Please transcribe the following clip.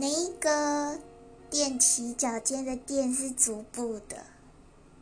那个踮起脚尖的踮是足部的。